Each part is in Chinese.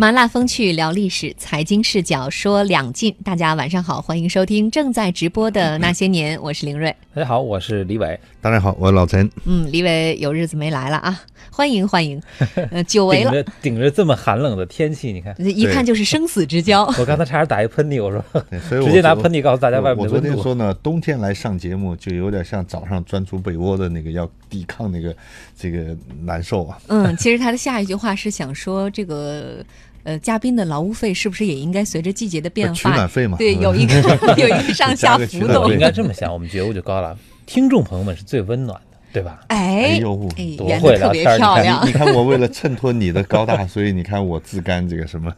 麻辣风趣聊历史，财经视角说两晋。大家晚上好，欢迎收听正在直播的那些年，我是林瑞。大家好，我是李伟。大家好，我是老陈。嗯，李伟有日子没来了啊，欢迎欢迎。呃，久违了，顶着顶着这么寒冷的天气，你看，一看就是生死之交。我刚才差点打一喷嚏，我说，所以直接拿喷嚏告诉大家外面我的温度。昨天说呢，冬天来上节目就有点像早上钻出被窝的那个要抵抗那个这个难受啊。嗯，其实他的下一句话是想说这个。呃，嘉宾的劳务费是不是也应该随着季节的变化取暖费嘛？对，有一个 有一个上下浮动。应该这么想，我们觉悟就高了。听众朋友们是最温暖的，对吧？哎，呦，哎，多圆会聊天儿的特别漂你亮。你看我为了衬托你的高大，所以你看我自甘这个什么？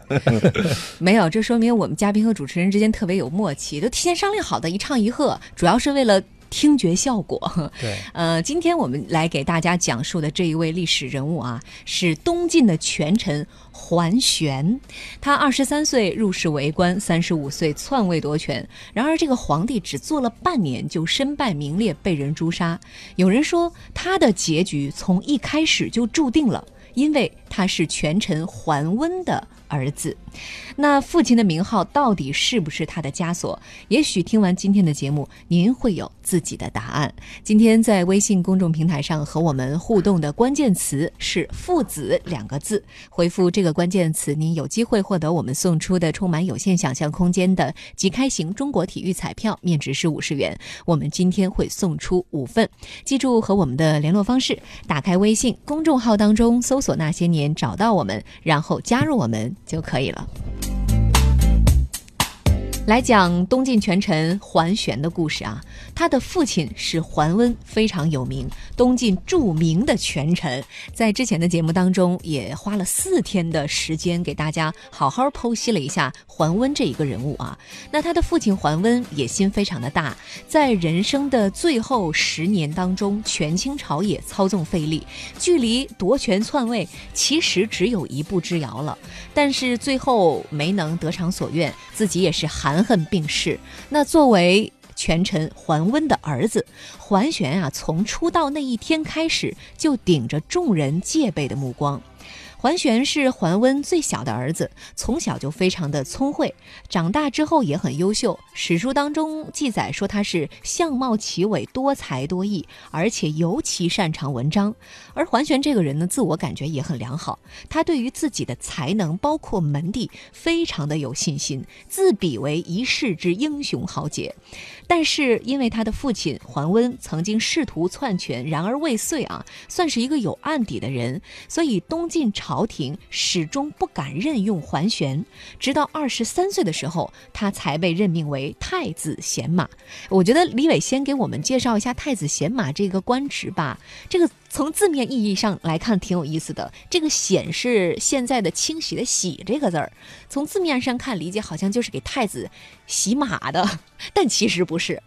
没有，这说明我们嘉宾和主持人之间特别有默契，都提前商量好的，一唱一和，主要是为了。听觉效果，对，呃，今天我们来给大家讲述的这一位历史人物啊，是东晋的权臣桓玄。他二十三岁入仕为官，三十五岁篡位夺权。然而，这个皇帝只做了半年就身败名裂，被人诛杀。有人说，他的结局从一开始就注定了，因为他是权臣桓温的儿子。那父亲的名号到底是不是他的枷锁？也许听完今天的节目，您会有自己的答案。今天在微信公众平台上和我们互动的关键词是“父子”两个字，回复这个关键词，您有机会获得我们送出的充满有限想象空间的即开型中国体育彩票，面值是五十元。我们今天会送出五份，记住和我们的联络方式，打开微信公众号当中搜索“那些年”，找到我们，然后加入我们就可以了。来讲东晋权臣桓玄的故事啊，他的父亲是桓温，非常有名，东晋著名的权臣。在之前的节目当中，也花了四天的时间给大家好好剖析了一下桓温这一个人物啊。那他的父亲桓温野心非常的大，在人生的最后十年当中，权倾朝野，操纵费力，距离夺权篡位其实只有一步之遥了。但是最后没能得偿所愿，自己也是含恨病逝。那作为权臣桓温的儿子桓玄啊，从出道那一天开始，就顶着众人戒备的目光。桓玄是桓温最小的儿子，从小就非常的聪慧，长大之后也很优秀。史书当中记载说他是相貌奇伟、多才多艺，而且尤其擅长文章。而桓玄这个人呢，自我感觉也很良好，他对于自己的才能，包括门第，非常的有信心，自比为一世之英雄豪杰。但是因为他的父亲桓温曾经试图篡权，然而未遂啊，算是一个有案底的人，所以东晋朝廷始终不敢任用桓玄。直到二十三岁的时候，他才被任命为太子贤马。我觉得李伟先给我们介绍一下太子贤马这个官职吧。这个从字面意义上来看挺有意思的。这个“显”是现在的清洗的“洗”这个字儿，从字面上看理解好像就是给太子洗马的，但其实不是。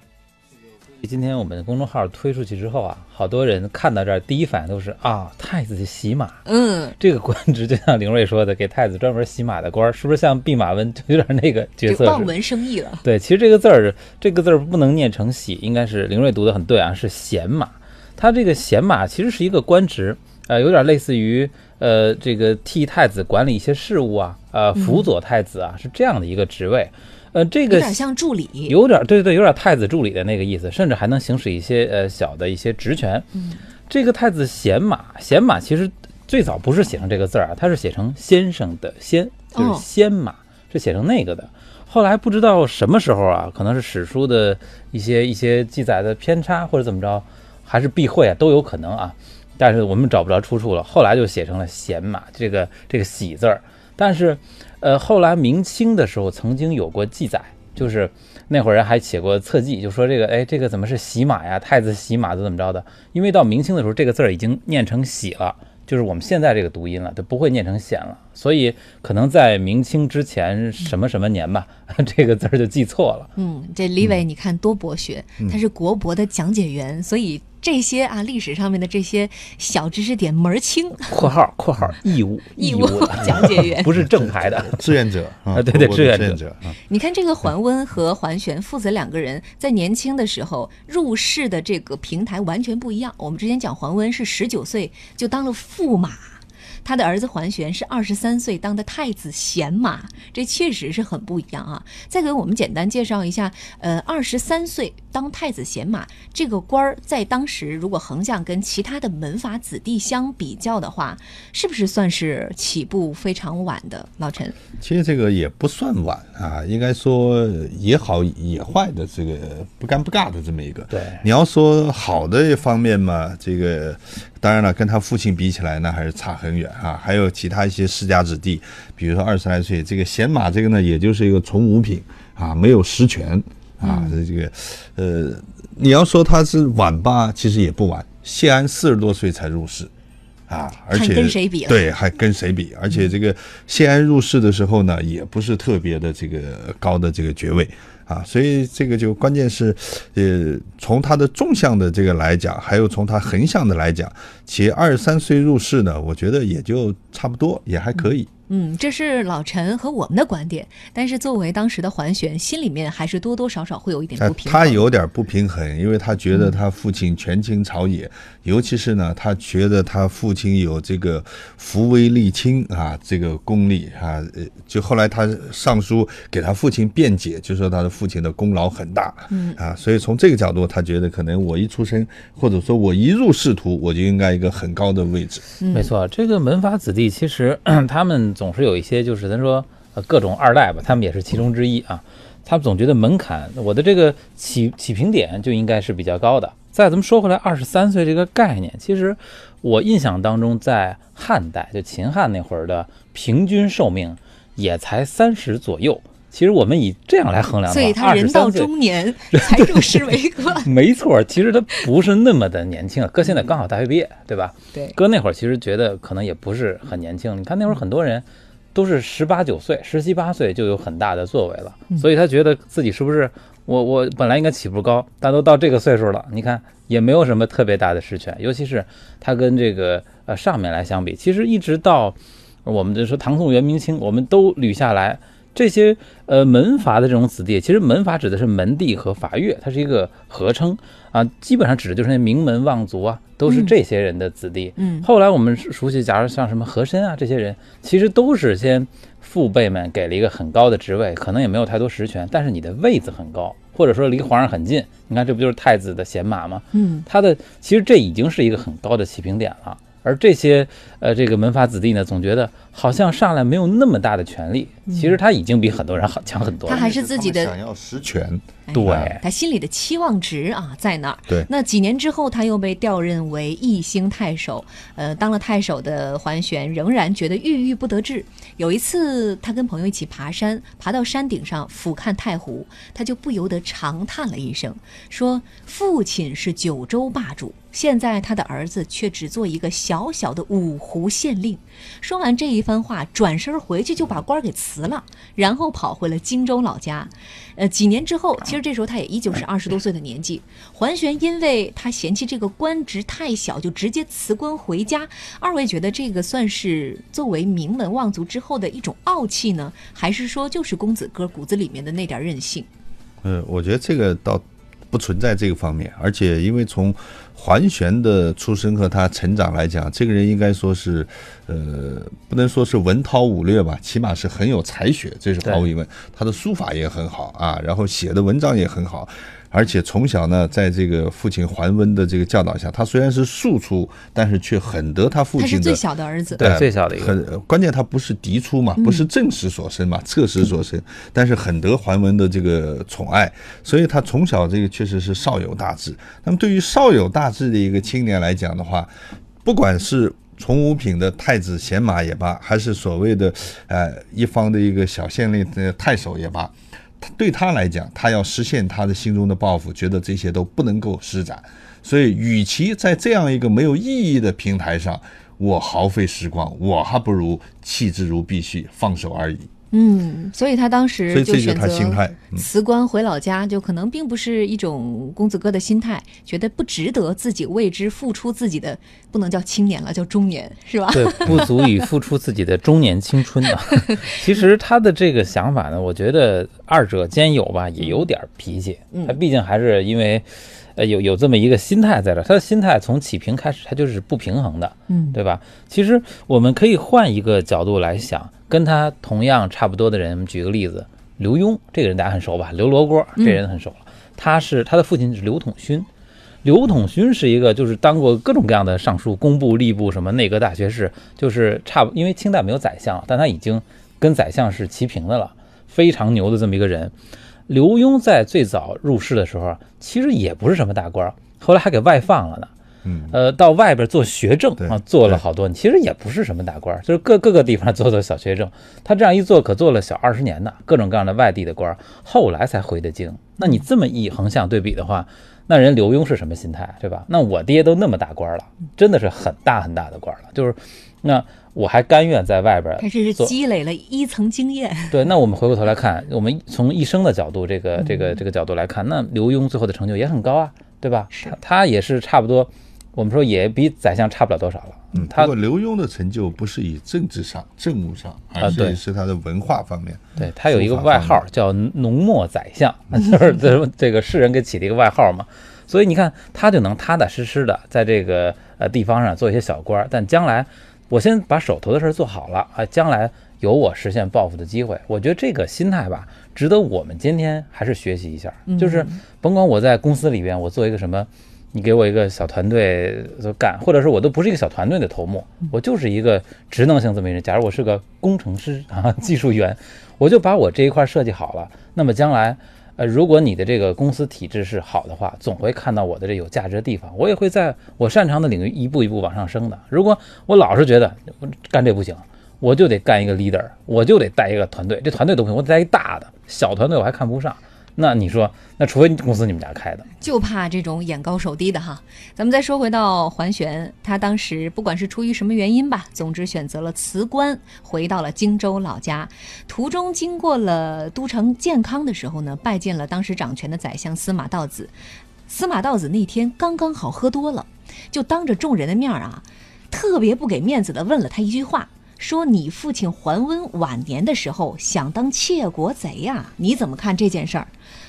今天我们公众号推出去之后啊，好多人看到这儿，第一反应都是啊，太子洗马。嗯，这个官职就像凌瑞说的，给太子专门洗马的官儿，是不是像弼马温就有点那个角色望文生义了。对，其实这个字儿，这个字儿不能念成喜，应该是凌瑞读的很对啊，是贤马。他这个贤马其实是一个官职，呃，有点类似于呃这个替太子管理一些事务啊，呃，辅佐太子啊，是这样的一个职位。呃，这个有点像助理，有点对对，有点太子助理的那个意思，甚至还能行使一些呃小的一些职权。嗯，这个太子贤马，贤马其实最早不是写成这个字儿啊，它是写成先生的先，就是哦先马，是写成那个的。后来不知道什么时候啊，可能是史书的一些一些记载的偏差，或者怎么着，还是避讳啊，都有可能啊。但是我们找不着出处了，后来就写成了贤马，这个这个喜字儿。但是，呃，后来明清的时候曾经有过记载，就是那会儿人还写过侧记，就说这个，哎，这个怎么是喜马呀？太子喜马怎么怎么着的？因为到明清的时候，这个字儿已经念成喜了，就是我们现在这个读音了，就不会念成显了，所以可能在明清之前什么什么年吧，这个字儿就记错了。嗯，这李伟你看多博学，他是国博的讲解员，所以这些啊历史上面的这些小知识点门儿清。（括号括号 义务义务讲解员 不是正牌的。志愿者啊，啊对对志愿者愿者啊，你看这个桓温和桓玄父子两个人在年轻的时候入仕的这个平台完全不一样。我们之前讲桓温是十九岁就当了驸马。他的儿子桓玄是二十三岁当的太子贤马，这确实是很不一样啊。再给我们简单介绍一下，呃，二十三岁当太子贤马这个官儿，在当时如果横向跟其他的门阀子弟相比较的话，是不是算是起步非常晚的？老陈，其实这个也不算晚啊，应该说也好也坏的这个不尴不尬的这么一个。对你要说好的一方面嘛，这个当然了，跟他父亲比起来呢，还是差很远啊。还有其他一些世家子弟，比如说二十来岁，这个贤马这个呢，也就是一个从五品啊，没有实权啊。这个呃，你要说他是晚吧，其实也不晚。谢安四十多岁才入仕。啊，而且跟谁比对，还跟谁比？而且这个谢安入仕的时候呢，也不是特别的这个高的这个爵位啊，所以这个就关键是，呃，从他的纵向的这个来讲，还有从他横向的来讲，其二十三岁入仕呢，我觉得也就差不多，也还可以。嗯，这是老陈和我们的观点，但是作为当时的桓玄，心里面还是多多少少会有一点呃不平衡。他有点不平衡，因为他觉得他父亲权倾朝野，尤其是呢，他觉得他父亲有这个扶危立亲啊，这个功力啊，呃，就后来他上书给他父亲辩解，就说他的父亲的功劳很大，嗯啊，所以从这个角度，他觉得可能我一出生，或者说我一入仕途，我就应该一个很高的位置。没错，这个门阀子弟其实 他们总是有一些，就是咱说呃各种二代吧，他们也是其中之一啊。他们总觉得门槛，我的这个起起平点就应该是比较高的。再咱们说回来，二十三岁这个概念，其实我印象当中，在汉代就秦汉那会儿的平均寿命也才三十左右。其实我们以这样来衡量的话，所以他人到中年 才入仕为官。没错，其实他不是那么的年轻啊。哥现在刚好大学毕业，对吧？对，哥那会儿其实觉得可能也不是很年轻。你看那会儿很多人都是十八九岁、十七八岁就有很大的作为了，所以他觉得自己是不是我我本来应该起步高，但都到这个岁数了，你看也没有什么特别大的实权。尤其是他跟这个呃上面来相比，其实一直到我们就说唐宋元明清，我们都捋下来。这些呃门阀的这种子弟，其实门阀指的是门第和阀越，它是一个合称啊，基本上指的就是那名门望族啊，都是这些人的子弟。嗯后来我们熟悉，假如像什么和珅啊这些人，其实都是先父辈们给了一个很高的职位，可能也没有太多实权，但是你的位子很高，或者说离皇上很近。你看，这不就是太子的贤马吗？嗯，他的其实这已经是一个很高的起平点了。而这些呃这个门阀子弟呢，总觉得好像上来没有那么大的权利，其实他已经比很多人好强很多了。他还是自己的想要实权，对他心里的期望值啊在那儿。对那几年之后，他又被调任为义兴太守。呃，当了太守的桓玄仍然觉得郁郁不得志。有一次，他跟朋友一起爬山，爬到山顶上俯瞰太湖，他就不由得长叹了一声，说：“父亲是九州霸主，现在他的儿子却只做一个小小的五湖县令。”说完这一番话，转身回去就把官儿给辞了，然后跑回了荆州老家。呃，几年之后，其实这时候他也依旧是二十多岁的年纪。桓玄因为他嫌弃这个官职太小，就直接辞官回家。二位觉得这个算是作为名门望族之后的一种傲气呢，还是说就是公子哥骨子里面的那点任性？呃，我觉得这个倒不存在这个方面，而且因为从桓玄的出身和他成长来讲，这个人应该说是，呃，不能说是文韬武略吧，起码是很有才学，这是毫无疑问。他的书法也很好啊，然后写的文章也很好。而且从小呢，在这个父亲桓温的这个教导下，他虽然是庶出，但是却很得他父亲的他是最小的儿子。对呃最小的一个关键，他不是嫡出嘛，不是正室所生嘛，侧室所生，但是很得桓温的这个宠爱，所以他从小这个确实是少有大志。那么对于少有大志的一个青年来讲的话，不管是从五品的太子贤马也罢，还是所谓的呃一方的一个小县令的太守也罢，他对他来讲，他要实现他的心中的抱负，觉得这些都不能够施展。所以，与其在这样一个没有意义的平台上，我耗费时光，我还不如弃之如敝屣，放手而已。嗯，所以他当所时以这就是他选择心态嗯辞官回老家，就可能并不是一种公子哥的心态，觉得不值得自己为之付出自己的，不能叫青年了，叫中年，是吧？对，不足以付出自己的中年青春啊。其实他的这个想法呢，我觉得二者兼有吧，也有点脾气。他毕竟还是因为，呃有有这么一个心态在这儿，他的心态从起平开始，他就是不平衡的，嗯，对吧？其实我们可以换一个角度来想，跟他同样差不多的人，举个例子，刘墉这个人大家很熟吧？刘罗锅这人很熟了，他是他的父亲是刘统勋。刘统勋是一个，就是当过各种各样的尚书、工部、吏部，什么内阁大学士，就是差不，因为清代没有宰相，但他已经跟宰相是齐平的了，非常牛的这么一个人。刘墉在最早入仕的时候，其实也不是什么大官，后来还给外放了呢。嗯，呃，到外边做学政啊，做了好多年，其实也不是什么大官，就是各各个地方做做小学政。他这样一做，可做了小二十年呢，各种各样的外地的官，后来才回的京。那你这么一横向对比的话，那人刘墉是什么心态，对吧？那我爹都那么大官了，真的是很大很大的官了，就是那我还甘愿在外边他这是积累了一层经验。对，那我们回过头来看，我们从一生的角度，这个这个这个角度来看，那刘墉最后的成就也很高啊，对吧？是他他也是差不多，我们说也比宰相差不了多少了。嗯，他不过刘墉的成就不是以政治上、政务上，而啊对是是他的文化方面。对他有一个外号叫浓墨宰相，就是这 这个世人给起的一个外号嘛。所以你看，他就能踏踏实实的在这个呃地方上做一些小官儿，但将来我先把手头的事儿做好了啊，将来有我实现抱负的机会。我觉得这个心态吧，值得我们今天还是学习一下。就是甭管我在公司里边，我做一个什么。你给我一个小团队就干，或者是我都不是一个小团队的头目，我就是一个职能性这么一人。假如我是个工程师啊，技术员，我就把我这一块设计好了。那么将来，呃，如果你的这个公司体制是好的话，总会看到我的这有价值的地方，我也会在我擅长的领域一步一步往上升的。如果我老是觉得干这不行，我就得干一个 leader，我就得带一个团队，这团队都不行，我得带一大的，小团队我还看不上。那你说，那除非公司你们家开的，就怕这种眼高手低的哈。咱们再说回到桓玄，他当时不管是出于什么原因吧，总之选择了辞官，回到了荆州老家。途中经过了都城建康的时候呢，拜见了当时掌权的宰相司马道子。司马道子那天刚刚好喝多了，就当着众人的面啊，特别不给面子的问了他一句话。说你父亲桓温晚年的时候想当窃国贼呀、你怎么看这件事儿？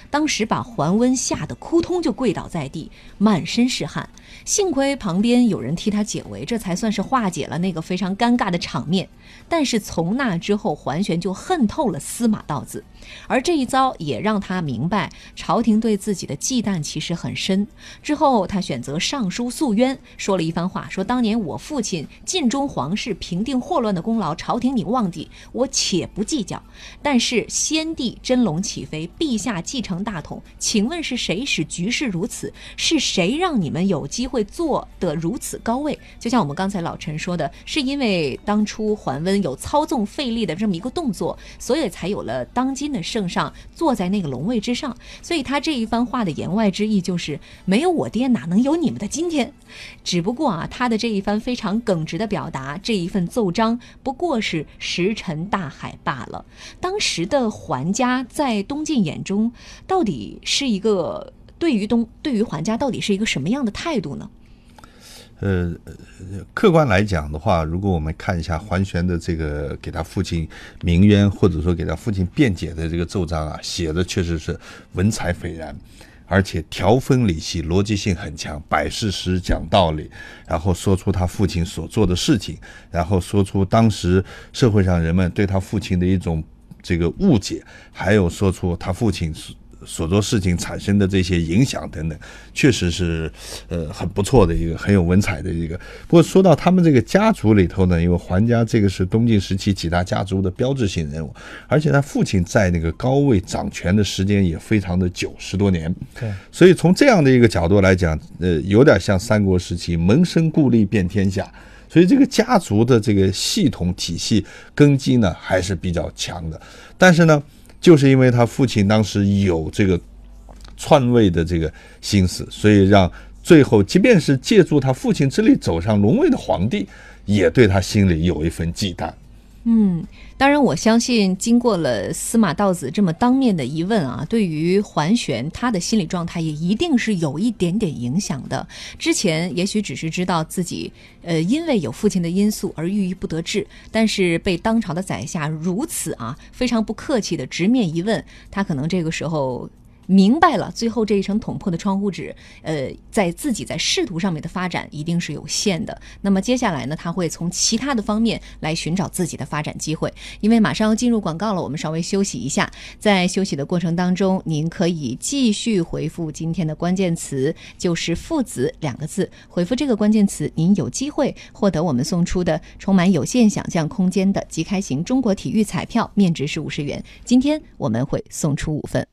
当时把桓温吓得扑通就跪倒在地，满身是汗。幸亏旁边有人替他解围，这才算是化解了那个非常尴尬的场面。但是从那之后，桓玄就恨透了司马道子，而这一遭也让他明白朝廷对自己的忌惮其实很深。之后，他选择上书诉冤，说了一番话，说当年我父亲尽忠皇室、平定祸乱的功劳，朝廷你忘记，我且不计较。但是先帝真龙起飞，陛下继承大统，请问是谁使局势如此？是谁让你们有机会坐得如此高位？就像我们刚才老陈说的，是因为当初桓温有操纵费力的这么一个动作，所以才有了当今的圣上坐在那个龙位之上。所以他这一番话的言外之意就是，没有我爹哪能有你们的今天？只不过啊，他的这一番非常耿直的表达，这一份奏章不过是石沉大海罢了。当时的桓家在东晋眼中，到底是一个对于东对于桓家到底是一个什么样的态度呢？呃，客观来讲的话，如果我们看一下桓玄的这个给他父亲鸣冤，或者说给他父亲辩解的这个奏章啊，写的确实是文采斐然，而且条分理析，逻辑性很强，摆事实讲道理，然后说出他父亲所做的事情，然后说出当时社会上人们对他父亲的一种这个误解，还有说出他父亲所所做事情产生的这些影响等等，确实是呃很不错的一个很有文采的一个。不过说到他们这个家族里头呢，因为桓家这个是东晋时期几大家族的标志性人物，而且他父亲在那个高位掌权的时间也非常的久，十多年。对，所以从这样的一个角度来讲，呃，有点像三国时期门生故吏遍天下。所以这个家族的这个系统体系根基呢还是比较强的，但是呢，就是因为他父亲当时有这个篡位的这个心思，所以让最后即便是借助他父亲之力走上龙位的皇帝，也对他心里有一份忌惮。嗯，当然，我相信经过了司马道子这么当面的一问啊，对于桓玄他的心理状态也一定是有一点点影响的。之前也许只是知道自己呃因为有父亲的因素而郁郁不得志，但是被当朝的宰相如此啊非常不客气的直面一问，他可能这个时候。明白了，最后这一层捅破的窗户纸，呃，在自己在仕途上面的发展一定是有限的。那么接下来呢，他会从其他的方面来寻找自己的发展机会。因为马上要进入广告了，我们稍微休息一下。在休息的过程当中，您可以继续回复今天的关键词，就是“父子”两个字。回复这个关键词，您有机会获得我们送出的充满有限想象空间的即开型中国体育彩票，面值是五十元。今天我们会送出五份。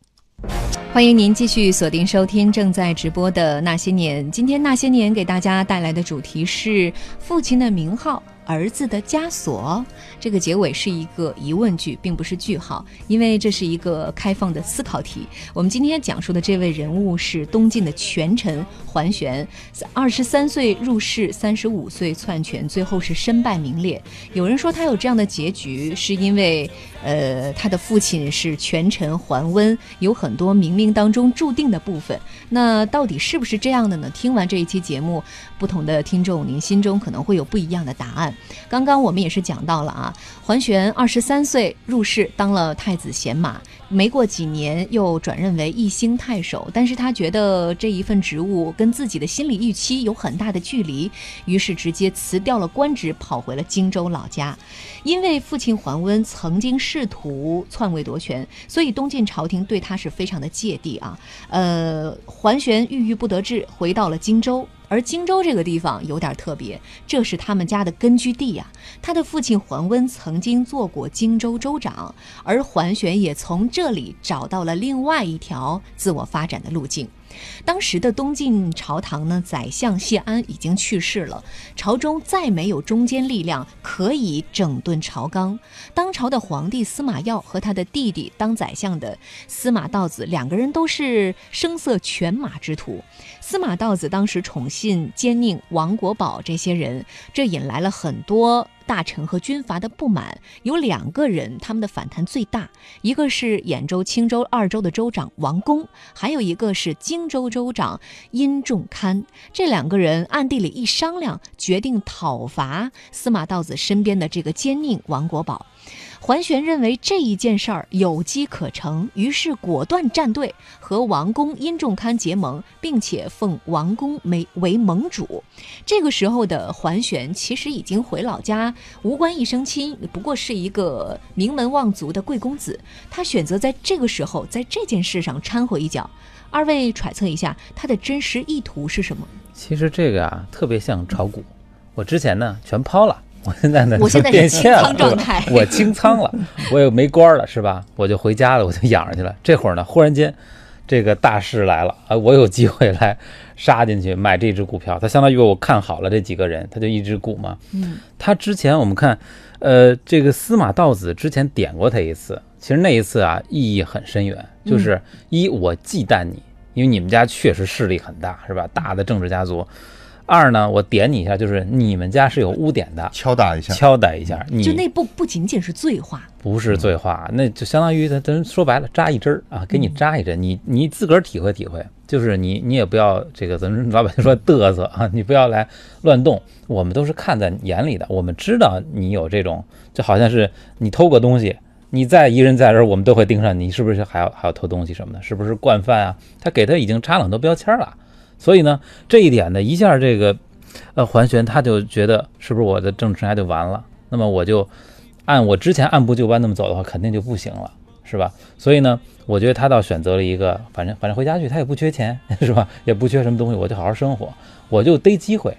欢迎您继续锁定收听正在直播的《那些年》。今天《那些年》给大家带来的主题是父亲的名号。儿子的枷锁，这个结尾是一个疑问句，并不是句号，因为这是一个开放的思考题。我们今天讲述的这位人物是东晋的权臣桓玄，二十三岁入仕，三十五岁篡权，最后是身败名裂。有人说他有这样的结局，是因为呃他的父亲是权臣桓温，有很多冥冥当中注定的部分。那到底是不是这样的呢？听完这一期节目，不同的听众，您心中可能会有不一样的答案。刚刚我们也是讲到了啊，桓玄二十三岁入仕当了太子贤马，没过几年又转任为义兴太守，但是他觉得这一份职务跟自己的心理预期有很大的距离，于是直接辞掉了官职，跑回了荆州老家。因为父亲桓温曾经试图篡位夺权，所以东晋朝廷对他是非常的芥蒂啊。呃，桓玄郁郁不得志，回到了荆州。而荆州这个地方有点特别，这是他们家的根据地呀。他的父亲桓温曾经做过荆州州长，而桓玄也从这里找到了另外一条自我发展的路径。当时的东晋朝堂呢，宰相谢安已经去世了，朝中再没有中坚力量可以整顿朝纲。当朝的皇帝司马曜和他的弟弟当宰相的司马道子两个人都是声色犬马之徒。司马道子当时宠信奸佞王国宝这些人，这引来了很多。大臣和军阀的不满有两个人，他们的反弹最大，一个是兖州、青州二州的州长王公，还有一个是荆州州长殷仲堪。这两个人暗地里一商量，决定讨伐司马道子身边的这个奸佞王国宝。桓玄认为这一件事儿有机可乘，于是果断站队，和王公殷仲堪结盟，并且奉王公为为盟主。这个时候的桓玄其实已经回老家，无关一生亲，不过是一个名门望族的贵公子。他选择在这个时候在这件事上掺和一脚。二位揣测一下，他的真实意图是什么？其实这个啊，特别像炒股。我之前呢，全抛了。我现在呢，我现在是清仓状态，我清仓了，我也没官了，是吧？我就回家了，我就养着去了。这会儿呢，忽然间，这个大势来了啊，我有机会来杀进去买这只股票。它相当于我看好了这几个人，他就一只股嘛。嗯，他之前我们看，呃，这个司马道子之前点过他一次，其实那一次啊，意义很深远，就是一我忌惮你，因为你们家确实势力很大，是吧？大的政治家族。二呢，我点你一下，就是你们家是有污点的，敲打一下，敲打一下。你就那不不仅仅是醉话，不是醉话，那就相当于咱咱说白了，扎一针儿啊，给你扎一针，你你自个儿体会体会，就是你你也不要这个，咱们老百姓说嘚瑟啊，你不要来乱动，我们都是看在眼里的，我们知道你有这种，就好像是你偷个东西，你再一人在这儿，我们都会盯上你，是不是还要还要偷东西什么的，是不是惯犯啊？他给他已经插了很多标签了。所以呢，这一点呢，一下这个，呃，桓玄他就觉得是不是我的政治生涯就完了？那么我就按我之前按部就班那么走的话，肯定就不行了，是吧？所以呢，我觉得他倒选择了一个，反正反正回家去，他也不缺钱，是吧？也不缺什么东西，我就好好生活，我就逮机会。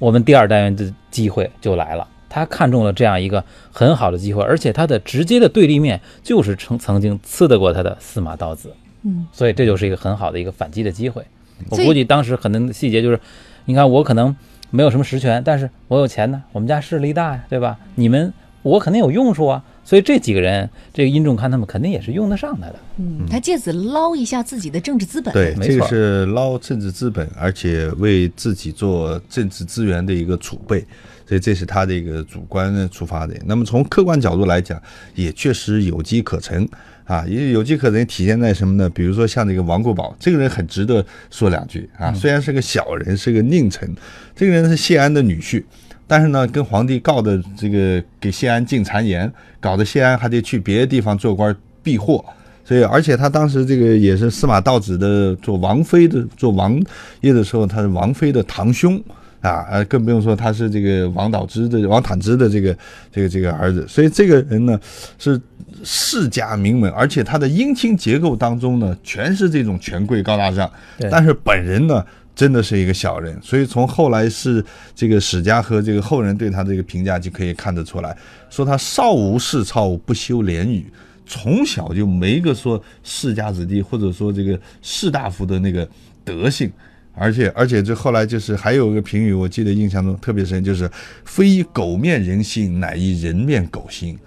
我们第二单元的机会就来了，他看中了这样一个很好的机会，而且他的直接的对立面就是曾曾经刺得过他的司马道子，嗯，所以这就是一个很好的一个反击的机会。我估计当时可能细节就是，你看我可能没有什么实权，但是我有钱呢，我们家势力大呀，对吧？你们我肯定有用处啊，所以这几个人，这个殷仲堪他们肯定也是用得上他的。嗯，他借此捞一下自己的政治资本。对，没错这个是捞政治资本，而且为自己做政治资源的一个储备，所以这是他的一个主观的出发点。那么从客观角度来讲，也确实有机可乘。啊，也有机可乘，体现在什么呢？比如说像这个王国宝，这个人很值得说两句啊。虽然是个小人，是个佞臣，这个人是谢安的女婿，但是呢，跟皇帝告的这个给谢安进谗言，搞得谢安还得去别的地方做官避祸，所以而且他当时这个也是司马道子的做王妃的做王爷的时候，他是王妃的堂兄。啊，呃，更不用说他是这个王导之的王坦之的这个这个这个儿子，所以这个人呢是世家名门，而且他的姻亲结构当中呢全是这种权贵高大上，但是本人呢真的是一个小人，所以从后来是这个史家和这个后人对他这个评价就可以看得出来，说他少无世操，不修廉语。从小就没个说世家子弟，或者说这个士大夫的那个德性，而且而且这后来就是还有一个评语，我记得印象中特别深，就是非以狗面人心，乃以人面狗心。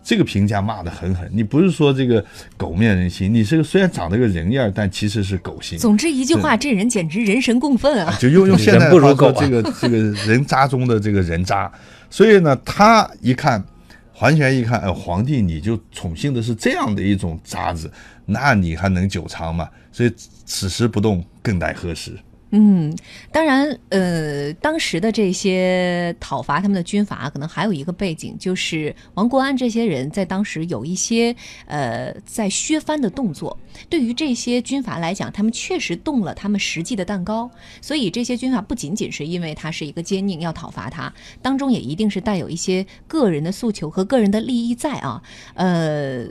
这个评价骂得很狠，你不是说这个狗面人心，你是个虽然长得个人样，但其实是狗心。总之一句话，这人简直人神共愤啊！就用用现在话说，这个这个人渣中的这个人渣，所以呢，他一看桓玄一看，哎，皇帝你就宠幸的是这样的一种渣子，那你还能久长吗？所以此时不动，更待何时？嗯，当然，呃，当时的这些讨伐他们的军阀，可能还有一个背景，就是王国安这些人在当时有一些呃在削藩的动作。对于这些军阀来讲，他们确实动了他们实际的蛋糕，所以这些军阀不仅仅是因为他是一个奸佞要讨伐他，当中也一定是带有一些个人的诉求和个人的利益在啊，呃。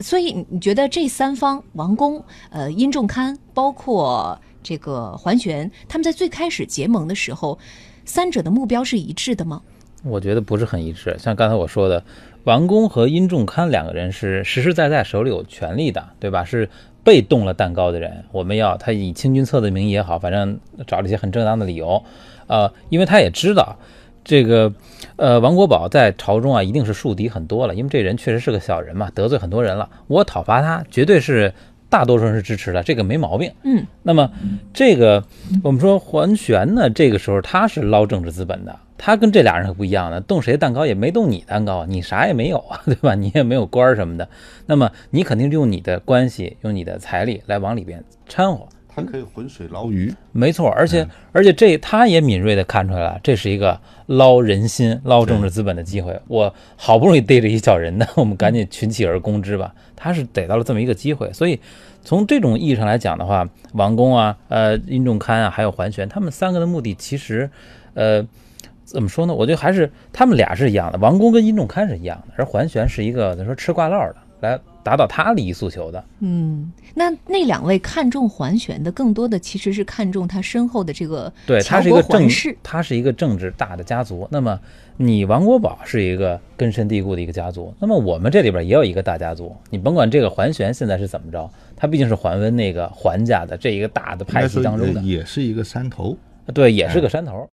所以你你觉得这三方王公、呃殷仲堪，包括这个桓玄，他们在最开始结盟的时候，三者的目标是一致的吗？我觉得不是很一致。像刚才我说的，王公和殷仲堪两个人是实实在在手里有权力的，对吧？是被动了蛋糕的人。我们要他以清君侧的名义也好，反正找了一些很正当的理由，呃，因为他也知道这个，呃，王国宝在朝中啊一定是树敌很多了，因为这人确实是个小人嘛，得罪很多人了。我讨伐他，绝对是大多数人是支持的，这个没毛病。嗯，那么这个我们说桓玄呢，这个时候他是捞政治资本的，他跟这俩人可不一样的，动谁蛋糕也没动你蛋糕，你啥也没有啊，对吧？你也没有官儿什么的，那么你肯定是用你的关系，用你的财力来往里边掺和。他可以浑水捞鱼，没错，而且而且这他也敏锐地看出来了，这是一个捞人心、捞政治资本的机会。我好不容易逮着一小人呢，我们赶紧群起而攻之吧。他是逮到了这么一个机会，所以从这种意义上来讲的话，王公啊、呃殷仲堪啊，还有桓玄，他们三个的目的其实，呃。怎么说呢？我觉得还是他们俩是一样的，王公跟殷仲堪是一样的，而桓玄是一个怎么说吃挂烙的，来达到他利益诉求的。嗯，那那两位看重桓玄的，更多的其实是看重他身后的这个对，他是一个政治。，他是一个政治大的家族。那么你王国宝是一个根深蒂固的一个家族。那么我们这里边也有一个大家族。你甭管这个桓玄现在是怎么着，他毕竟是桓温那个桓家的这一个大的派系当中的呃，也是一个山头。对，也是个山头。